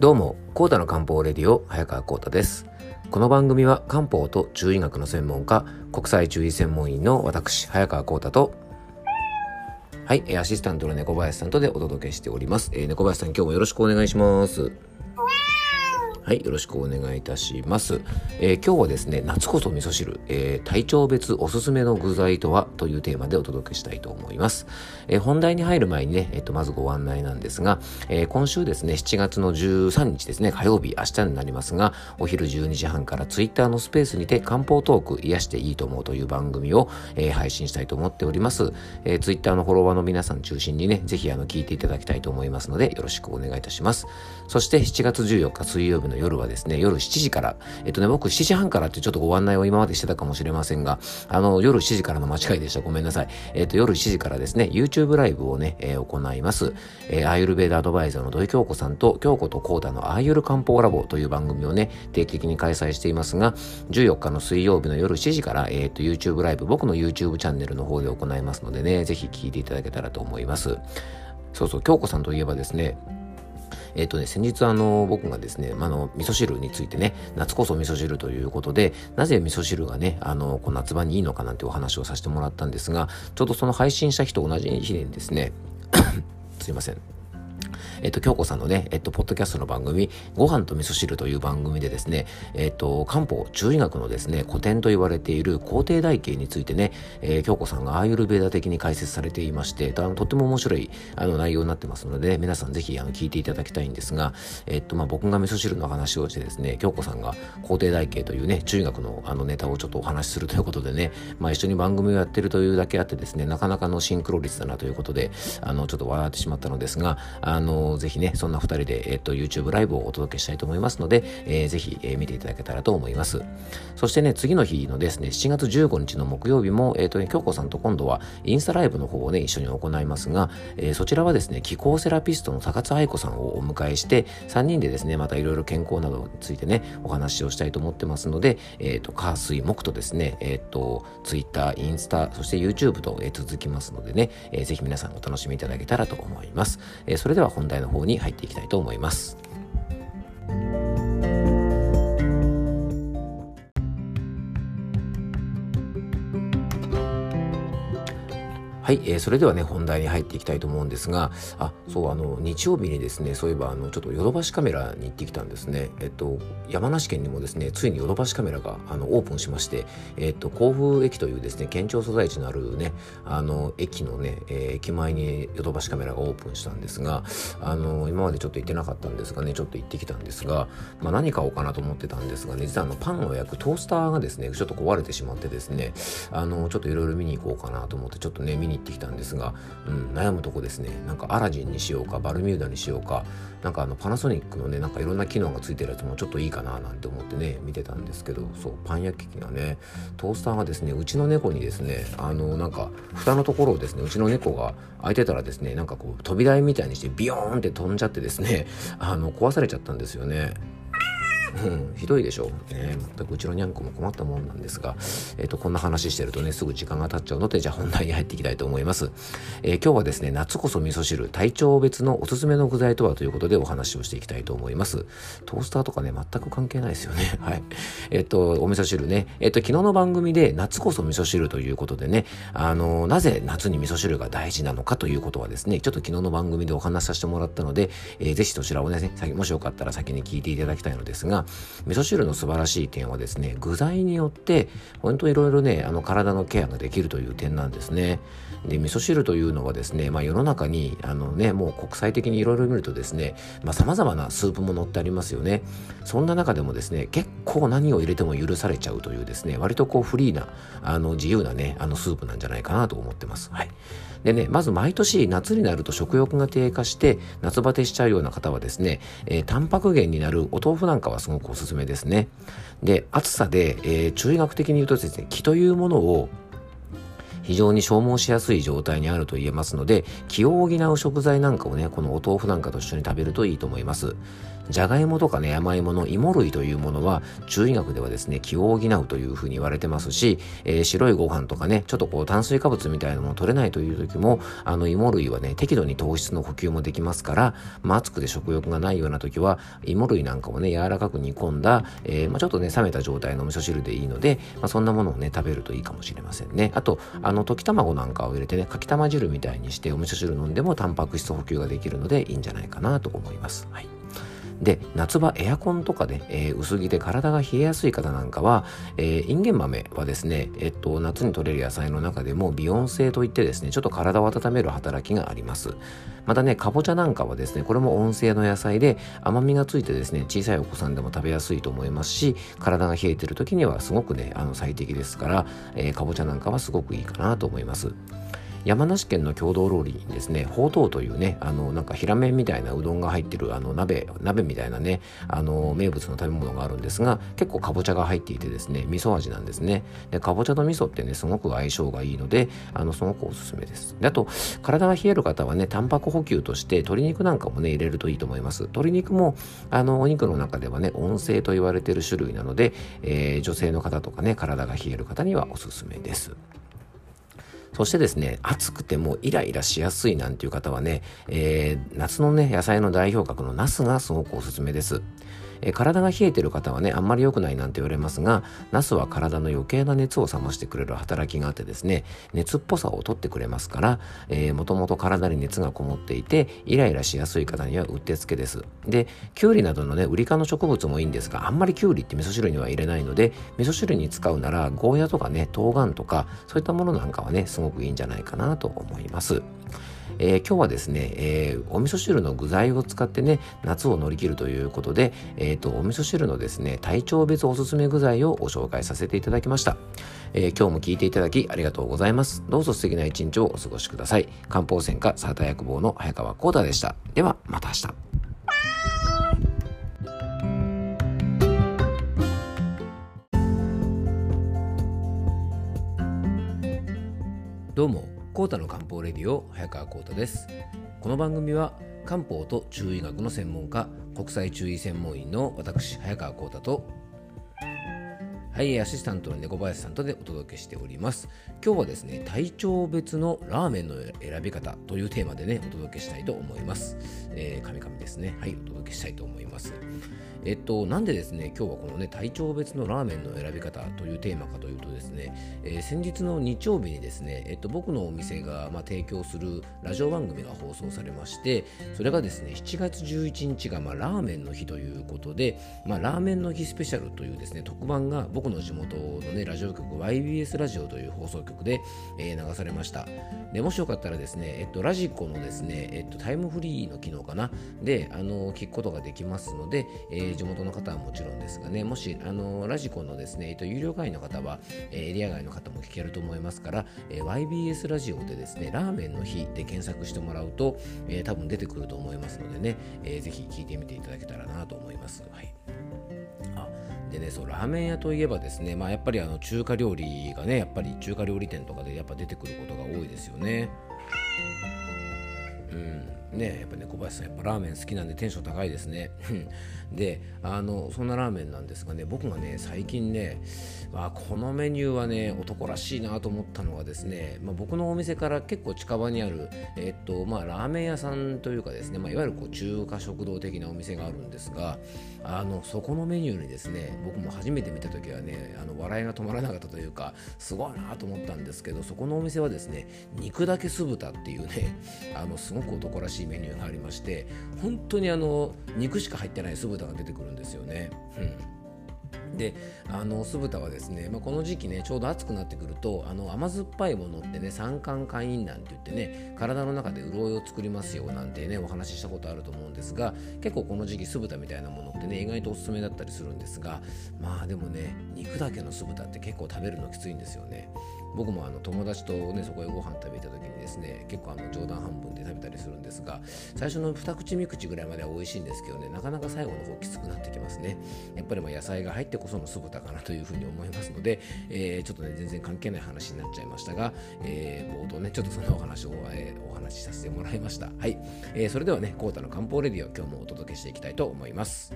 どうも、コータの漢方レディオ、早川コータです。この番組は漢方と中医学の専門家、国際中医専門医の私、早川コータと、はい、アシスタントの猫林さんとでお届けしております。えー、猫林さん、今日もよろしくお願いします。はい、よろしくお願いいたします。えー、今日はですね、夏こそ味噌汁、えー、体調別おすすめの具材とはというテーマでお届けしたいと思います。えー、本題に入る前にね、えっと、まずご案内なんですが、え今週ですね、7月の13日ですね、火曜日、明日になりますが、お昼12時半からツイッターのスペースにて漢方トーク癒していいと思うという番組を、え配信したいと思っております。えー、ツイッターのフォロワーの皆さん中心にね、ぜひあの聞いていただきたいと思いますので、よろしくお願いいたします。そして7月14日水曜日の夜はですね、夜7時から、えっとね、僕7時半からってちょっとご案内を今までしてたかもしれませんが、あの、夜7時からの間違いでした。ごめんなさい。えっと、夜7時からですね、YouTube ライブをね、えー、行います。えー、アイルベーダアドバイザーの土井京子さんと、京子とコーダのアイユル漢方ラボという番組をね、定期的に開催していますが、14日の水曜日の夜7時から、えっと、YouTube ライブ、僕の YouTube チャンネルの方で行いますのでね、ぜひ聞いていただけたらと思います。そうそう、京子さんといえばですね、えっ、ー、とね、先日あの、僕がですね、あの、味噌汁についてね、夏こそ味噌汁ということで、なぜ味噌汁がね、あの、こう夏場にいいのかなんてお話をさせてもらったんですが、ちょうどその配信した日と同じ日にですね、すいません。えっと、京子さんのね、えっと、ポッドキャストの番組、ご飯と味噌汁という番組でですね、えっと、漢方、中医学のですね、古典と言われている皇帝台形についてね、えー、京子さんがアーユルベーダ的に解説されていまして、とっても面白いあの内容になってますので、皆さんぜひあの聞いていただきたいんですが、えっと、まあ、僕が味噌汁の話をしてですね、京子さんが皇帝台形というね、中医学のあのネタをちょっとお話しするということでね、まあ、一緒に番組をやってるというだけあってですね、なかなかのシンクロ率だなということで、あの、ちょっと笑ってしまったのですが、あの、ぜひね、そんな二人で、えっと、YouTube ライブをお届けしたいと思いますので、えー、ぜひ、えー、見ていただけたらと思います。そしてね、次の日のですね、7月15日の木曜日も、えっ、とね、京子さんと今度はインスタライブの方をね、一緒に行いますが、え、そちらはですね、気候セラピストの高津愛子さんをお迎えして、3人でですね、またいろいろ健康などについてね、お話をしたいと思ってますので、えっ、ー、と、火水木とですね、えっ、と、Twitter、インスタ、そして YouTube と、えー、続きますのでね、えー、ぜひ皆さんお楽しみいただけたらと思います。えー、それでは本題の方に入っていきたいと思います。はい、えー、それではね、本題に入っていきたいと思うんですが、あ、そう、あの、日曜日にですね、そういえば、あの、ちょっとヨドバシカメラに行ってきたんですね。えっと、山梨県にもですね、ついにヨドバシカメラが、あの、オープンしまして、えっと、甲府駅というですね、県庁所在地のあるね、あの、駅のね、えー、駅前にヨドバシカメラがオープンしたんですが、あの、今までちょっと行ってなかったんですがね、ちょっと行ってきたんですが、まあ、何買おうかなと思ってたんですがね、実はあの、パンを焼くトースターがですね、ちょっと壊れてしまってですね、あの、ちょっといろいろ見に行こうかなと思って、ちょっとね、見にってきたんですが、うん、悩むとこですね。なんかアラジンにしようかバルミューダにしようか。なんかあのパナソニックのねなんかいろんな機能がついてるやつもちょっといいかななんて思ってね見てたんですけどそうパン焼き器がねトースターがですねうちの猫にですねあのなんか蓋のところをですねうちの猫が開いてたらですねなんかこう扉絵みたいにしてビヨーンって飛んじゃってですねあの壊されちゃったんですよね。うん、ひどいでしょ。ね、全くうちのにゃんこも困ったもんなんですが、えっ、ー、と、こんな話してるとね、すぐ時間が経っちゃうので、じゃあ本題に入っていきたいと思います。えー、今日はですね、夏こそ味噌汁、体調別のおすすめの具材とはということでお話をしていきたいと思います。トースターとかね、全く関係ないですよね。はい。えっ、ー、と、お味噌汁ね。えっ、と、昨日の番組で夏こそ味噌汁ということでね、あの、なぜ夏に味噌汁が大事なのかということはですね、ちょっと昨日の番組でお話しさせてもらったので、えー、ぜひそちらをね、もしよかったら先に聞いていただきたいのですが、味噌汁の素晴らしい点はですね、具材によって、本当いろいろね、あの体のケアができるという点なんですね。で、味噌汁というのはですね、まあ世の中に、あのね、もう国際的にいろいろ見るとですね、まあ様々なスープも載ってありますよね。そんな中でもですね、結構何を入れても許されちゃうというですね、割とこうフリーな、あの自由なね、あのスープなんじゃないかなと思ってます。はい。でね、まず毎年夏になると食欲が低下して夏バテしちゃうような方はですね、えー、タンパク源になるお豆腐なんかはすごくおすすめですね。で、暑さで、えー、中医学的に言うとですね、気というものを非常に消耗しやすい状態にあると言えますので気を補う食材なんかをねこのお豆腐なんかと一緒に食べるといいと思います。じゃがいもとかね山芋の芋類というものは中医学ではですね気を補うというふうに言われてますし、えー、白いご飯とかねちょっとこう炭水化物みたいなもの取れないという時もあの芋類はね適度に糖質の補給もできますから、まあ、暑くて食欲がないような時は芋類なんかをね柔らかく煮込んだ、えー、まあ、ちょっとね冷めた状態の味噌汁でいいので、まあ、そんなものをね食べるといいかもしれませんね。あとあの溶き卵なんかを入れてねかきたま汁みたいにしてお味噌汁飲んでもタンパク質補給ができるのでいいんじゃないかなと思います。はいで夏場エアコンとかで、えー、薄着で体が冷えやすい方なんかは、えー、インゲン豆はですね、えっと、夏に取れる野菜の中でも美温性といってですねちょっと体を温める働きがあります。またねかぼちゃなんかはですねこれも温性の野菜で甘みがついてですね小さいお子さんでも食べやすいと思いますし体が冷えてる時にはすごくねあの最適ですから、えー、かぼちゃなんかはすごくいいかなと思います。山梨県の郷土料理にですねほうとうというねあのなんか平麺みたいなうどんが入ってるあの鍋鍋みたいなねあの名物の食べ物があるんですが結構かぼちゃが入っていてですね味噌味なんですね。でかぼちゃと味噌ってねすごく相性がいいのであのすごくおすすめです。であと体が冷える方はねタンパク補給として鶏肉なんかもね入れるといいと思います。鶏肉もあのお肉の中ではね温性と言われている種類なので、えー、女性の方とかね体が冷える方にはおすすめです。そしてですね、暑くてもイライラしやすいなんていう方はね、えー、夏のね、野菜の代表格のナスがすごくおすすめです。え体が冷えてる方はねあんまり良くないなんて言われますがナスは体の余計な熱を冷ましてくれる働きがあってですね熱っぽさを取ってくれますから、もともと体に熱がこもっていてイライラしやすい方にはうってつけです。できゅうりなどのねウリ科の植物もいいんですがあんまりきゅうりって味噌汁には入れないので味噌汁に使うならゴーヤとかね冬瓜とかそういったものなんかはねすごくいいんじゃないかなと思います。えー、今日はですね、えー、お味噌汁の具材を使ってね、夏を乗り切るということで、えっ、ー、と、お味噌汁のですね、体調別おすすめ具材をご紹介させていただきました。え今日も聞いていただきありがとうございます。どうぞ素敵な一日をお過ごしください。漢方専科サータ薬房の早川幸太でした。では、また明日。どうもコータの漢方レディオ早川コータです。この番組は漢方と中医学の専門家国際中医専門医の私早川コータとはい、アシスタントの猫林さんとでお届けしております。今日はですね、体調別のラーメンの選び方というテーマでね、お届けしたいと思います。えー、神々ですね。はい、お届けしたいと思います。えっと、なんでですね、今日はこのね、体調別のラーメンの選び方というテーマかというとですね、えー、先日の日曜日にですね、えっと、僕のお店が、まあ、提供するラジオ番組が放送されまして、それがですね、7月11日が、まあ、ラーメンの日ということで、まあ、ラーメンの日スペシャルというですね、特番が僕僕の地元のね、ラジオ局 YBS ラジオという放送局で、えー、流されました。で、もしよかったらですね、えっと、ラジコのですね、えっと、タイムフリーの機能かな、で、あの、聞くことができますので、えー、地元の方はもちろんですがね、もし、あのラジコのですね、えっと、有料会員の方は、えー、エリア外の方も聞けると思いますから、えー、YBS ラジオでですね、ラーメンの日で検索してもらうと、えー、多分出てくると思いますのでね、えー、ぜひ聞いてみていただけたらなと思います。はい。でね、そうラーメン屋といえばですね、まあ、やっぱりあの中華料理がね、やっぱり中華料理店とかでやっぱ出てくることが多いですよね。うん、ねやっぱね小林さんやっぱラーメン好きなんでテンション高いですね。であのそんなラーメンなんですがね僕がね最近ねあこのメニューはね男らしいなと思ったのはですね、まあ、僕のお店から結構近場にある、えっとまあ、ラーメン屋さんというかですね、まあ、いわゆるこう中華食堂的なお店があるんですがあのそこのメニューにですね僕も初めて見た時はねあの笑いが止まらなかったというかすごいなと思ったんですけどそこのお店はですね肉だけ酢豚っていうねあのすごく男らしいメニューがありまして本当にあの肉しか入ってない酢豚が出てくるんですよね。うんであの酢豚はですね、まあ、この時期ねちょうど暑くなってくるとあの甘酸っぱいものってね酸化会員なんて言ってね体の中で潤いを作りますよなんてねお話ししたことあると思うんですが結構この時期酢豚みたいなものってね意外とおすすめだったりするんですがまあでもね肉だけの酢豚って結構食べるのきついんですよね僕もあの友達とねそこへご飯食べた時にですね結構あの冗談半分で食べたりするんですが最初の2口3口ぐらいまでは美味しいんですけどねなかなか最後の方きつくなってきますね。やっぱりまあ野菜が入ってこその酢豚かなというふうに思いますので、えー、ちょっとね全然関係ない話になっちゃいましたが、えー、冒頭ねちょっとそのお話を、えー、お話しさせてもらいました。はい、えー、それではねコータの漢方レディを今日もお届けしていきたいと思います。